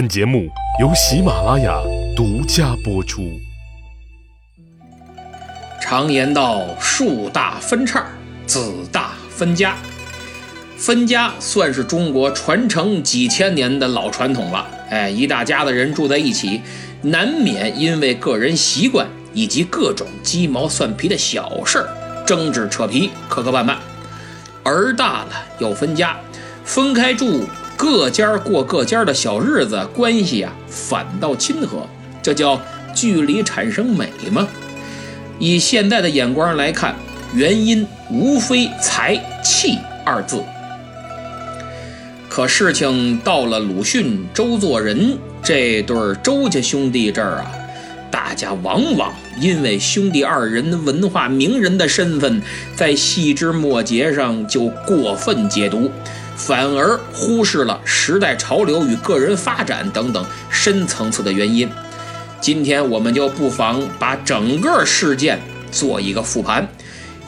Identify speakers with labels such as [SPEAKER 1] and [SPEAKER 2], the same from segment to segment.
[SPEAKER 1] 本节目由喜马拉雅独家播出。
[SPEAKER 2] 常言道：“树大分叉，子大分家。”分家算是中国传承几千年的老传统了。哎，一大家子人住在一起，难免因为个人习惯以及各种鸡毛蒜皮的小事儿争执扯皮，磕磕绊绊。儿大了要分家，分开住。各家过各家的小日子，关系啊反倒亲和，这叫距离产生美吗？以现在的眼光来看，原因无非财气二字。可事情到了鲁迅、周作人这对周家兄弟这儿啊，大家往往因为兄弟二人文化名人的身份，在细枝末节上就过分解读。反而忽视了时代潮流与个人发展等等深层次的原因。今天我们就不妨把整个事件做一个复盘，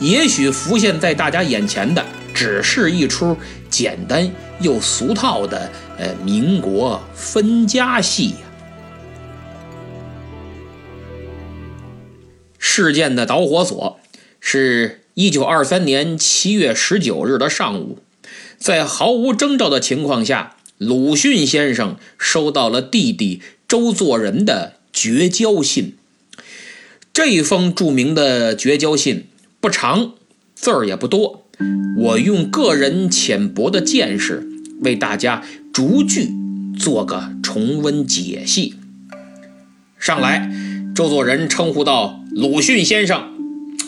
[SPEAKER 2] 也许浮现在大家眼前的只是一出简单又俗套的呃民国分家戏呀。事件的导火索是一九二三年七月十九日的上午。在毫无征兆的情况下，鲁迅先生收到了弟弟周作人的绝交信。这封著名的绝交信不长，字儿也不多。我用个人浅薄的见识，为大家逐句做个重温解析。上来，周作人称呼道：“鲁迅先生。”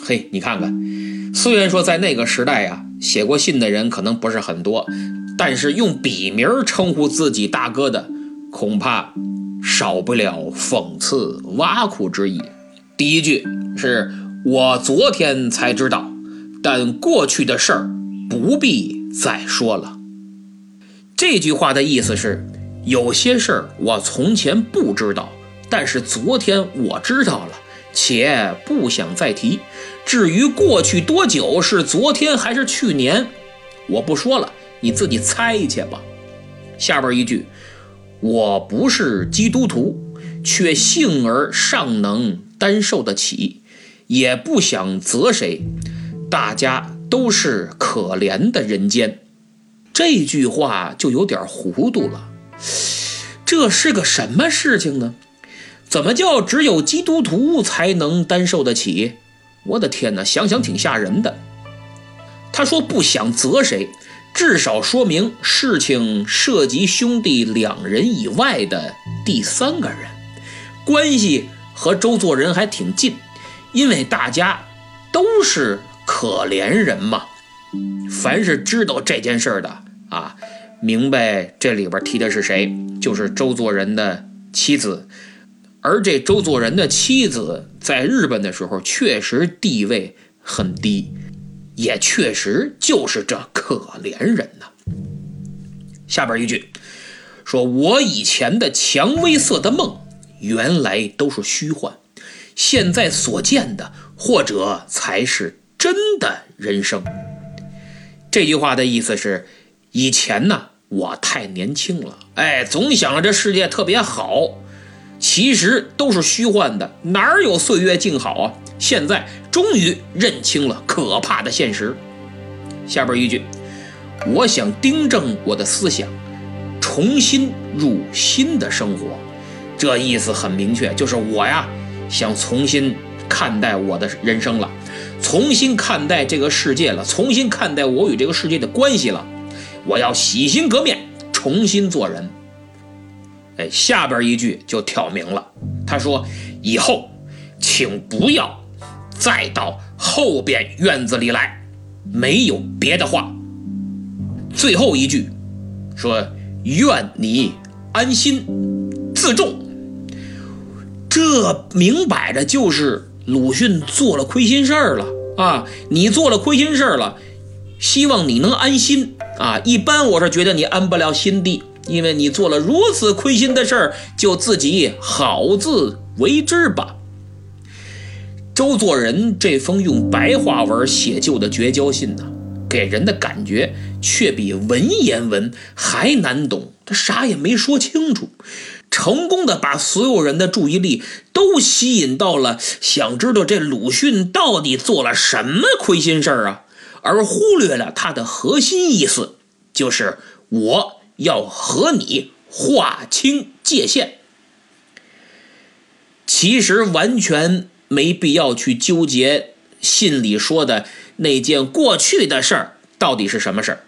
[SPEAKER 2] 嘿，你看看，虽然说在那个时代呀。写过信的人可能不是很多，但是用笔名称呼自己大哥的，恐怕少不了讽刺挖苦之意。第一句是我昨天才知道，但过去的事儿不必再说了。这句话的意思是，有些事儿我从前不知道，但是昨天我知道了。且不想再提。至于过去多久，是昨天还是去年，我不说了，你自己猜去吧。下边一句，我不是基督徒，却幸而尚能担受得起，也不想责谁，大家都是可怜的人间。这句话就有点糊涂了，这是个什么事情呢？怎么叫只有基督徒才能担受得起？我的天哪，想想挺吓人的。他说不想责谁，至少说明事情涉及兄弟两人以外的第三个人，关系和周作人还挺近，因为大家都是可怜人嘛。凡是知道这件事的啊，明白这里边提的是谁，就是周作人的妻子。而这周作人的妻子在日本的时候，确实地位很低，也确实就是这可怜人呐。下边一句说：“我以前的蔷薇色的梦，原来都是虚幻，现在所见的，或者才是真的人生。”这句话的意思是，以前呢，我太年轻了，哎，总想着这世界特别好。其实都是虚幻的，哪有岁月静好啊？现在终于认清了可怕的现实。下边一句，我想订正我的思想，重新入新的生活。这意思很明确，就是我呀，想重新看待我的人生了，重新看待这个世界了，重新看待我与这个世界的关系了。我要洗心革面，重新做人。哎，下边一句就挑明了，他说：“以后请不要再到后边院子里来，没有别的话。”最后一句说：“愿你安心自重。”这明摆着就是鲁迅做了亏心事儿了啊！你做了亏心事儿了，希望你能安心啊！一般我是觉得你安不了心的。因为你做了如此亏心的事儿，就自己好自为之吧。周作人这封用白话文写就的绝交信呢，给人的感觉却比文言文还难懂。他啥也没说清楚，成功的把所有人的注意力都吸引到了想知道这鲁迅到底做了什么亏心事儿啊，而忽略了他的核心意思，就是我要和你划清界限。其实完全没必要去纠结信里说的那件过去的事儿到底是什么事儿。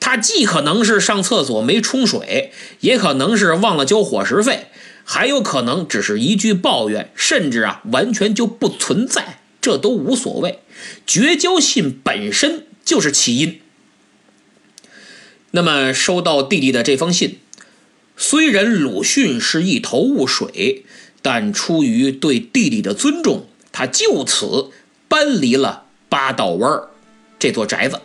[SPEAKER 2] 他既可能是上厕所没冲水，也可能是忘了交伙食费，还有可能只是一句抱怨，甚至啊完全就不存在，这都无所谓。绝交信本身就是起因。那么收到弟弟的这封信，虽然鲁迅是一头雾水，但出于对弟弟的尊重，他就此搬离了八道湾这座宅子。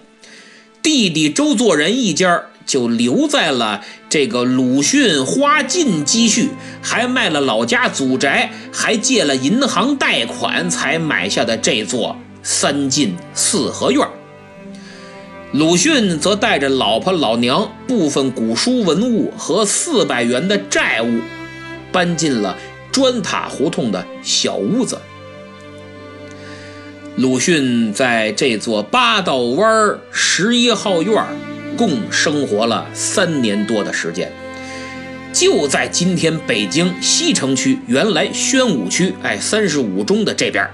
[SPEAKER 2] 弟弟周作人一家就留在了这个鲁迅花尽积蓄，还卖了老家祖宅，还借了银行贷款才买下的这座三进四合院。鲁迅则带着老婆老娘、部分古书文物和四百元的债务，搬进了砖塔胡同的小屋子。鲁迅在这座八道湾十一号院共生活了三年多的时间，就在今天北京西城区原来宣武区哎三十五中的这边，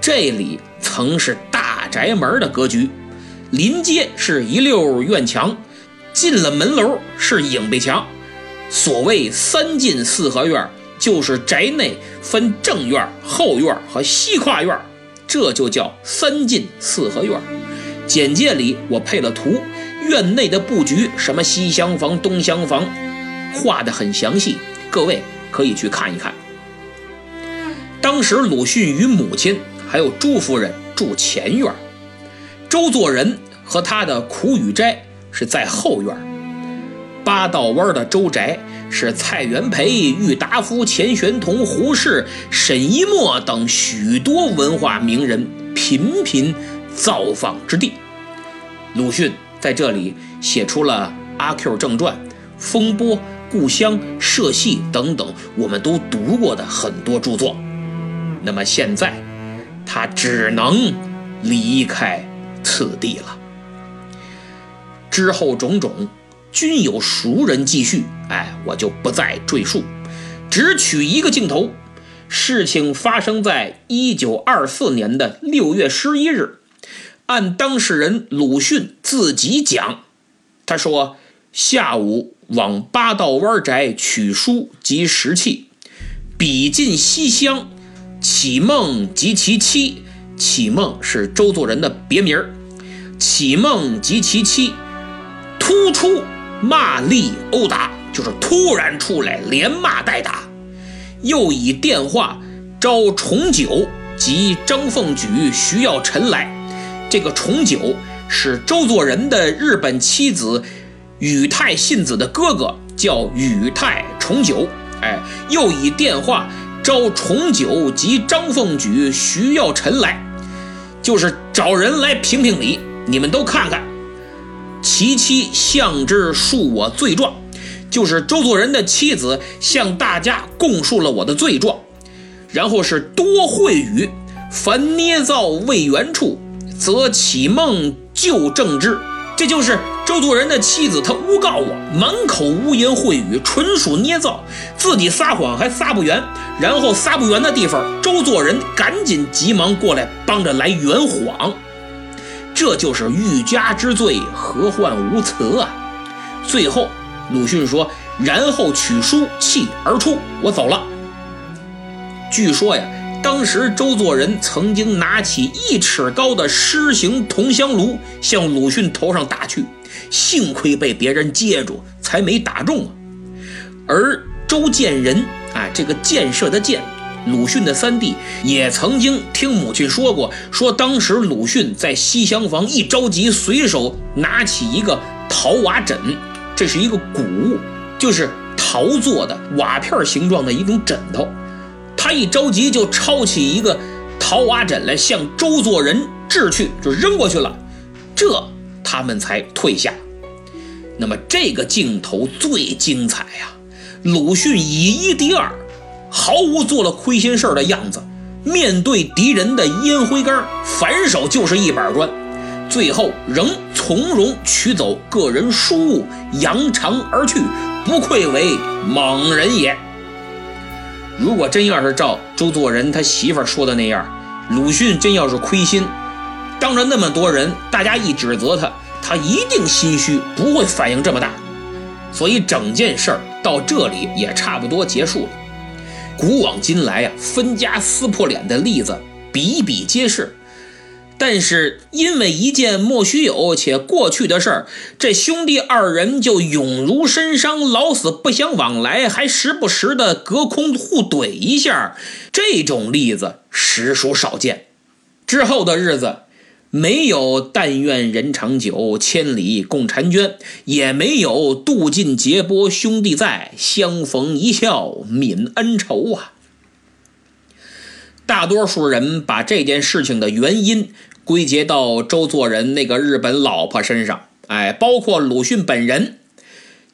[SPEAKER 2] 这里曾是大宅门的格局，临街是一溜院墙，进了门楼是影壁墙。所谓三进四合院，就是宅内分正院、后院和西跨院。这就叫三进四合院。简介里我配了图，院内的布局，什么西厢房、东厢房，画的很详细，各位可以去看一看。当时鲁迅与母亲还有朱夫人住前院，周作人和他的苦雨斋是在后院。八道湾的周宅。是蔡元培、郁达夫、钱玄同、胡适、沈一墨等许多文化名人频频造访之地。鲁迅在这里写出了《阿 Q 正传》《风波》《故乡》《社戏》等等我们都读过的很多著作。那么现在，他只能离开此地了。之后种种。均有熟人记叙，哎，我就不再赘述，只取一个镜头。事情发生在一九二四年的六月十一日，按当事人鲁迅自己讲，他说下午往八道湾宅取书及石器，笔进西厢，启梦及其妻，启梦是周作人的别名儿，启梦及其妻突出。骂力殴打，就是突然出来连骂带打，又以电话招重九及张凤举、徐耀臣来。这个重九是周作人的日本妻子宇太信子的哥哥，叫宇太重九。哎，又以电话招重九及张凤举、徐耀臣来，就是找人来评评理。你们都看看。其妻向之述我罪状，就是周作人的妻子向大家供述了我的罪状，然后是多秽语，凡捏造未圆处，则启梦就正之。这就是周作人的妻子，她诬告我满口污言秽语，纯属捏造，自己撒谎还撒不圆，然后撒不圆的地方，周作人赶紧急忙过来帮着来圆谎。这就是欲加之罪，何患无辞啊！最后，鲁迅说：“然后取书弃而出，我走了。”据说呀，当时周作人曾经拿起一尺高的狮形铜香炉向鲁迅头上打去，幸亏被别人接住，才没打中啊。而周建人啊，这个建设的建。鲁迅的三弟也曾经听母亲说过，说当时鲁迅在西厢房一着急，随手拿起一个陶瓦枕，这是一个古物，就是陶做的瓦片形状的一种枕头。他一着急就抄起一个陶瓦枕来向周作人掷去，就扔过去了，这他们才退下。那么这个镜头最精彩呀！鲁迅以一敌二，毫无做了亏心事儿的样子。面对敌人的烟灰缸，反手就是一板砖，最后仍从容取走个人书物，扬长而去，不愧为猛人也。如果真要是照周作人他媳妇说的那样，鲁迅真要是亏心，当着那么多人，大家一指责他，他一定心虚，不会反应这么大。所以整件事儿到这里也差不多结束了。古往今来啊，分家撕破脸的例子比比皆是，但是因为一件莫须有且过去的事儿，这兄弟二人就永如深伤，老死不相往来，还时不时的隔空互怼一下，这种例子实属少见。之后的日子。没有但愿人长久，千里共婵娟，也没有渡尽劫波兄弟在，相逢一笑泯恩仇啊。大多数人把这件事情的原因归结到周作人那个日本老婆身上，哎，包括鲁迅本人。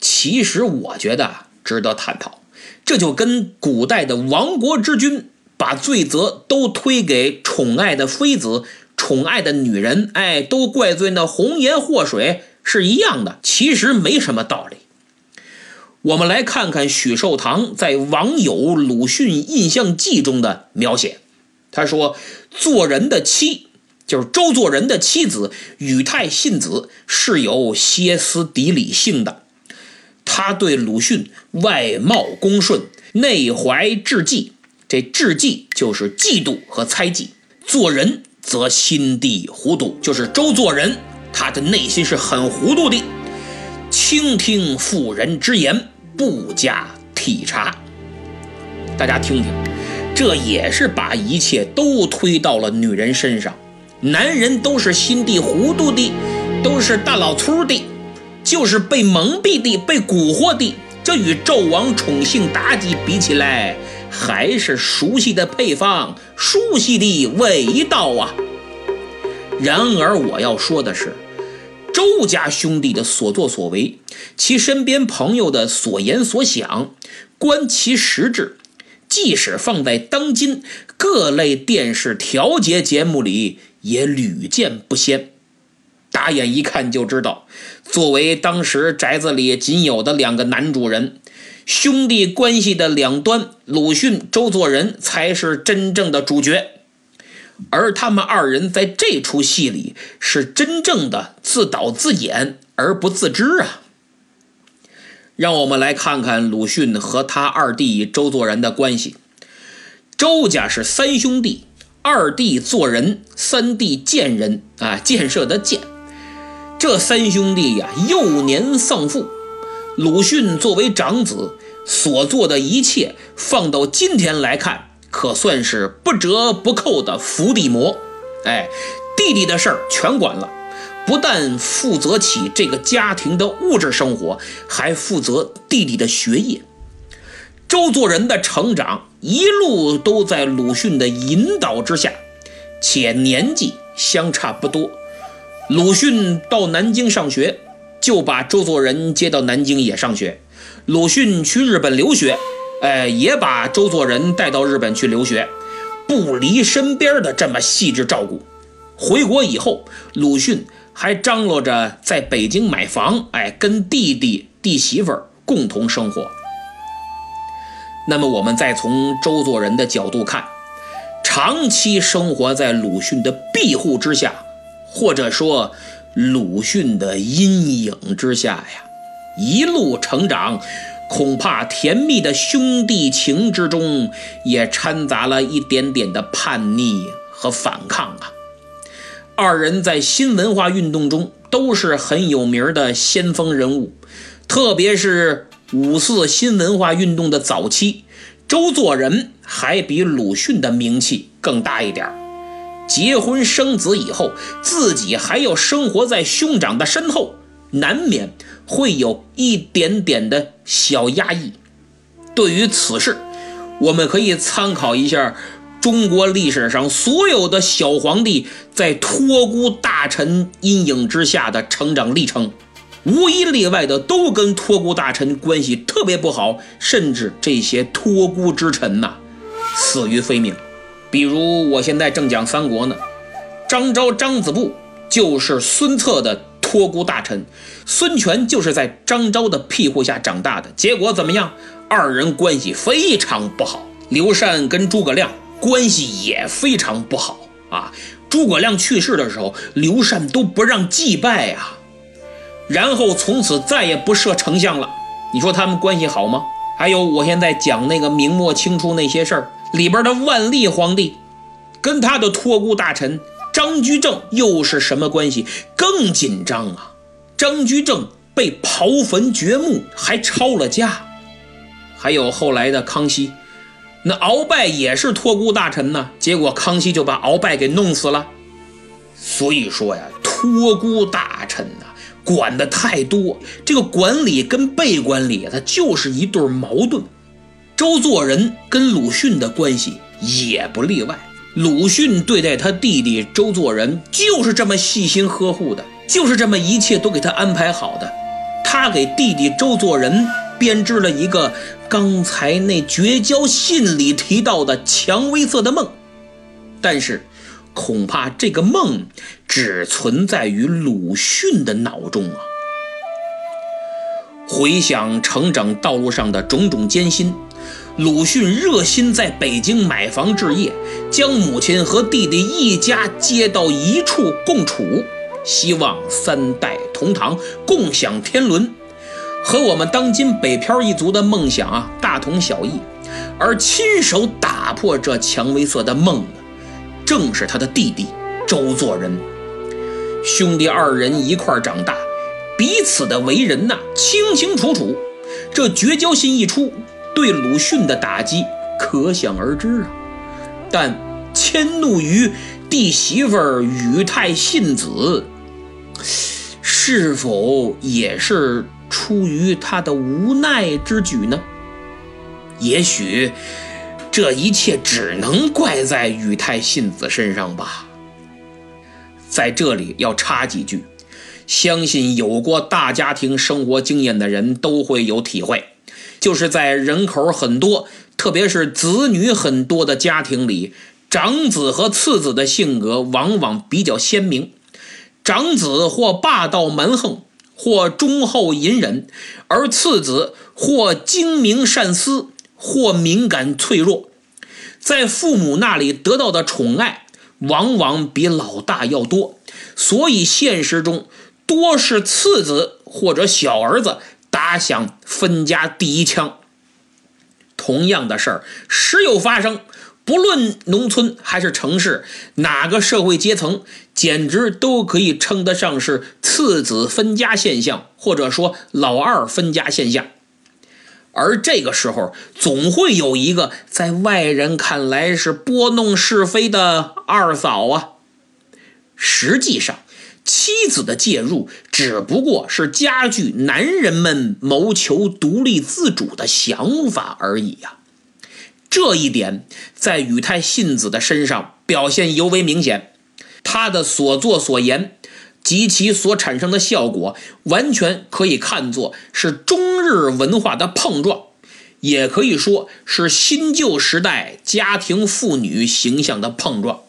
[SPEAKER 2] 其实我觉得值得探讨，这就跟古代的亡国之君把罪责都推给宠爱的妃子。宠爱的女人，哎，都怪罪那红颜祸水是一样的，其实没什么道理。我们来看看许寿堂在《网友鲁迅印象记》中的描写。他说：“做人的妻，就是周作人的妻子宇太信子，是有歇斯底里性的。他对鲁迅外貌恭顺，内怀志忌。这志忌就是嫉妒和猜忌。做人。”则心地糊涂，就是周作人，他的内心是很糊涂的，倾听妇人之言，不加体察。大家听听，这也是把一切都推到了女人身上。男人都是心地糊涂的，都是大老粗的，就是被蒙蔽的，被蛊惑的。这与纣王宠幸妲己比起来，还是熟悉的配方，熟悉的味道啊。然而我要说的是，周家兄弟的所作所为，其身边朋友的所言所想，观其实质，即使放在当今各类电视调节节目里，也屡见不鲜。打眼一看就知道，作为当时宅子里仅有的两个男主人，兄弟关系的两端，鲁迅、周作人才是真正的主角，而他们二人在这出戏里是真正的自导自演而不自知啊！让我们来看看鲁迅和他二弟周作人的关系。周家是三兄弟，二弟做人，三弟建人啊，建设的建。这三兄弟呀，幼年丧父。鲁迅作为长子所做的一切，放到今天来看，可算是不折不扣的伏地魔。哎，弟弟的事儿全管了，不但负责起这个家庭的物质生活，还负责弟弟的学业。周作人的成长一路都在鲁迅的引导之下，且年纪相差不多。鲁迅到南京上学，就把周作人接到南京也上学。鲁迅去日本留学，哎，也把周作人带到日本去留学，不离身边的这么细致照顾。回国以后，鲁迅还张罗着在北京买房，哎，跟弟弟弟媳妇共同生活。那么，我们再从周作人的角度看，长期生活在鲁迅的庇护之下。或者说，鲁迅的阴影之下呀，一路成长，恐怕甜蜜的兄弟情之中也掺杂了一点点的叛逆和反抗啊。二人在新文化运动中都是很有名的先锋人物，特别是五四新文化运动的早期，周作人还比鲁迅的名气更大一点儿。结婚生子以后，自己还要生活在兄长的身后，难免会有一点点的小压抑。对于此事，我们可以参考一下中国历史上所有的小皇帝在托孤大臣阴影之下的成长历程。无一例外的都跟托孤大臣关系特别不好，甚至这些托孤之臣呐，死于非命。比如我现在正讲三国呢，张昭、张子布就是孙策的托孤大臣，孙权就是在张昭的庇护下长大的。结果怎么样？二人关系非常不好。刘禅跟诸葛亮关系也非常不好啊。诸葛亮去世的时候，刘禅都不让祭拜呀。然后从此再也不设丞相了。你说他们关系好吗？还有我现在讲那个明末清初那些事儿里边的万历皇帝，跟他的托孤大臣张居正又是什么关系？更紧张啊！张居正被刨坟掘墓，还抄了家。还有后来的康熙，那鳌拜也是托孤大臣呢，结果康熙就把鳌拜给弄死了。所以说呀，托孤大臣呐。管的太多，这个管理跟被管理，它就是一对矛盾。周作人跟鲁迅的关系也不例外。鲁迅对待他弟弟周作人就是这么细心呵护的，就是这么一切都给他安排好的。他给弟弟周作人编织了一个刚才那绝交信里提到的蔷薇色的梦，但是。恐怕这个梦只存在于鲁迅的脑中啊！回想成长道路上的种种艰辛，鲁迅热心在北京买房置业，将母亲和弟弟一家接到一处共处，希望三代同堂，共享天伦，和我们当今北漂一族的梦想啊大同小异。而亲手打破这蔷薇色的梦呢？正是他的弟弟周作人，兄弟二人一块长大，彼此的为人呐清清楚楚。这绝交信一出，对鲁迅的打击可想而知啊。但迁怒于弟媳妇宇太信子，是否也是出于他的无奈之举呢？也许。这一切只能怪在宇太信子身上吧。在这里要插几句，相信有过大家庭生活经验的人都会有体会，就是在人口很多，特别是子女很多的家庭里，长子和次子的性格往往比较鲜明，长子或霸道蛮横，或忠厚隐忍，而次子或精明善思。或敏感脆弱，在父母那里得到的宠爱往往比老大要多，所以现实中多是次子或者小儿子打响分家第一枪。同样的事儿时有发生，不论农村还是城市，哪个社会阶层，简直都可以称得上是次子分家现象，或者说老二分家现象。而这个时候，总会有一个在外人看来是拨弄是非的二嫂啊。实际上，妻子的介入只不过是加剧男人们谋求独立自主的想法而已呀。这一点在宇太信子的身上表现尤为明显，他的所作所言。及其所产生的效果，完全可以看作是中日文化的碰撞，也可以说是新旧时代家庭妇女形象的碰撞。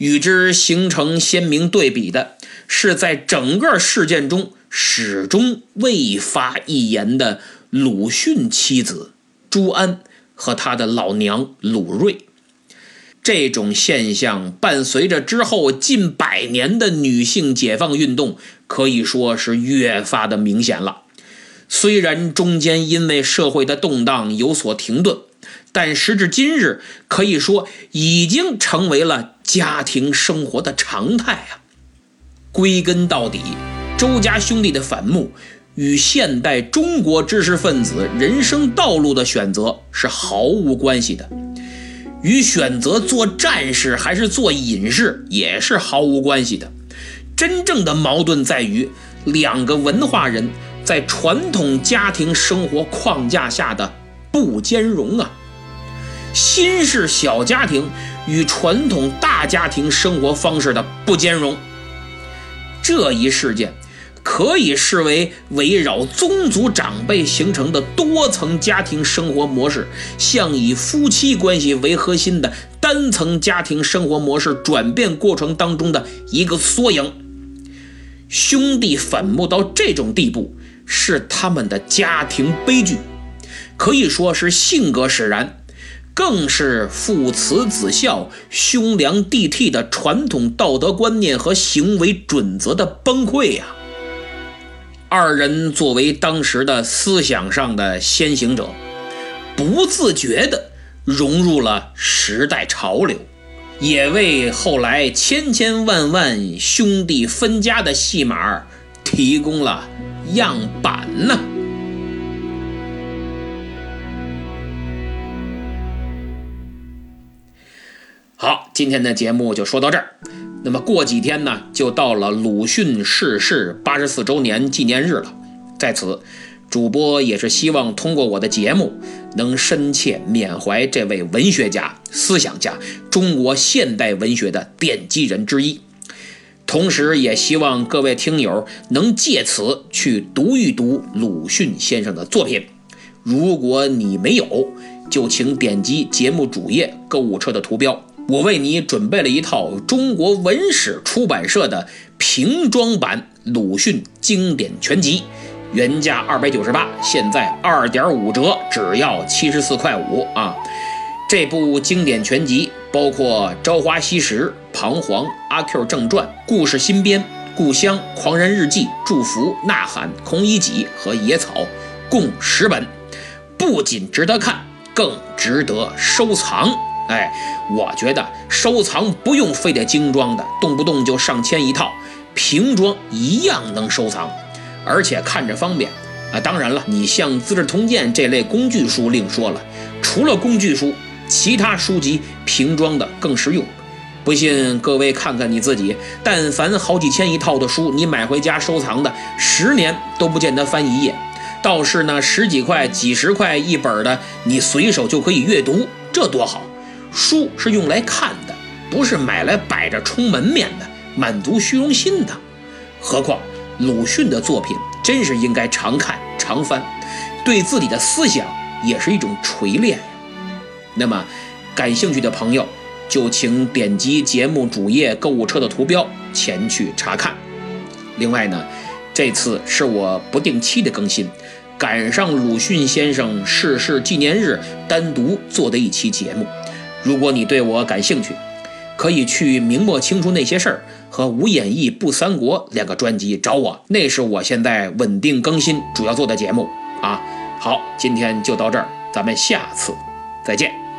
[SPEAKER 2] 与之形成鲜明对比的是，在整个事件中始终未发一言的鲁迅妻子朱安和他的老娘鲁瑞。这种现象伴随着之后近百年的女性解放运动，可以说是越发的明显了。虽然中间因为社会的动荡有所停顿，但时至今日，可以说已经成为了家庭生活的常态啊。归根到底，周家兄弟的反目与现代中国知识分子人生道路的选择是毫无关系的。与选择做战士还是做隐士也是毫无关系的。真正的矛盾在于两个文化人在传统家庭生活框架下的不兼容啊。新式小家庭与传统大家庭生活方式的不兼容。这一事件可以视为围绕宗族长辈形成的多层家庭生活模式，向以夫妻关系为核心的单层家庭生活模式转变过程当中的一个缩影。兄弟反目到这种地步，是他们的家庭悲剧，可以说是性格使然。更是父慈子孝、兄良弟悌的传统道德观念和行为准则的崩溃呀！二人作为当时的思想上的先行者，不自觉地融入了时代潮流，也为后来千千万万兄弟分家的戏码提供了样板呢。好，今天的节目就说到这儿。那么过几天呢，就到了鲁迅逝世八十四周年纪念日了。在此，主播也是希望通过我的节目，能深切缅怀这位文学家、思想家，中国现代文学的奠基人之一。同时，也希望各位听友能借此去读一读鲁迅先生的作品。如果你没有，就请点击节目主页购物车的图标。我为你准备了一套中国文史出版社的平装版鲁迅经典全集，原价二百九十八，现在二点五折，只要七十四块五啊！这部经典全集包括《朝花夕拾》《彷徨》《阿 Q 正传》《故事新编》《故乡》《狂人日记》《祝福》《呐喊》《孔乙己》和《野草》，共十本，不仅值得看，更值得收藏。哎，我觉得收藏不用非得精装的，动不动就上千一套，平装一样能收藏，而且看着方便啊。当然了，你像《资治通鉴》这类工具书另说了，除了工具书，其他书籍平装的更实用。不信各位看看你自己，但凡好几千一套的书，你买回家收藏的，十年都不见得翻一页。倒是呢，十几块、几十块一本的，你随手就可以阅读，这多好。书是用来看的，不是买来摆着充门面的，满足虚荣心的。何况鲁迅的作品真是应该常看常翻，对自己的思想也是一种锤炼呀。那么，感兴趣的朋友就请点击节目主页购物车的图标前去查看。另外呢，这次是我不定期的更新，赶上鲁迅先生逝世纪念日，单独做的一期节目。如果你对我感兴趣，可以去《明末清初那些事儿》和《无演义不三国》两个专辑找我，那是我现在稳定更新主要做的节目啊。好，今天就到这儿，咱们下次再见。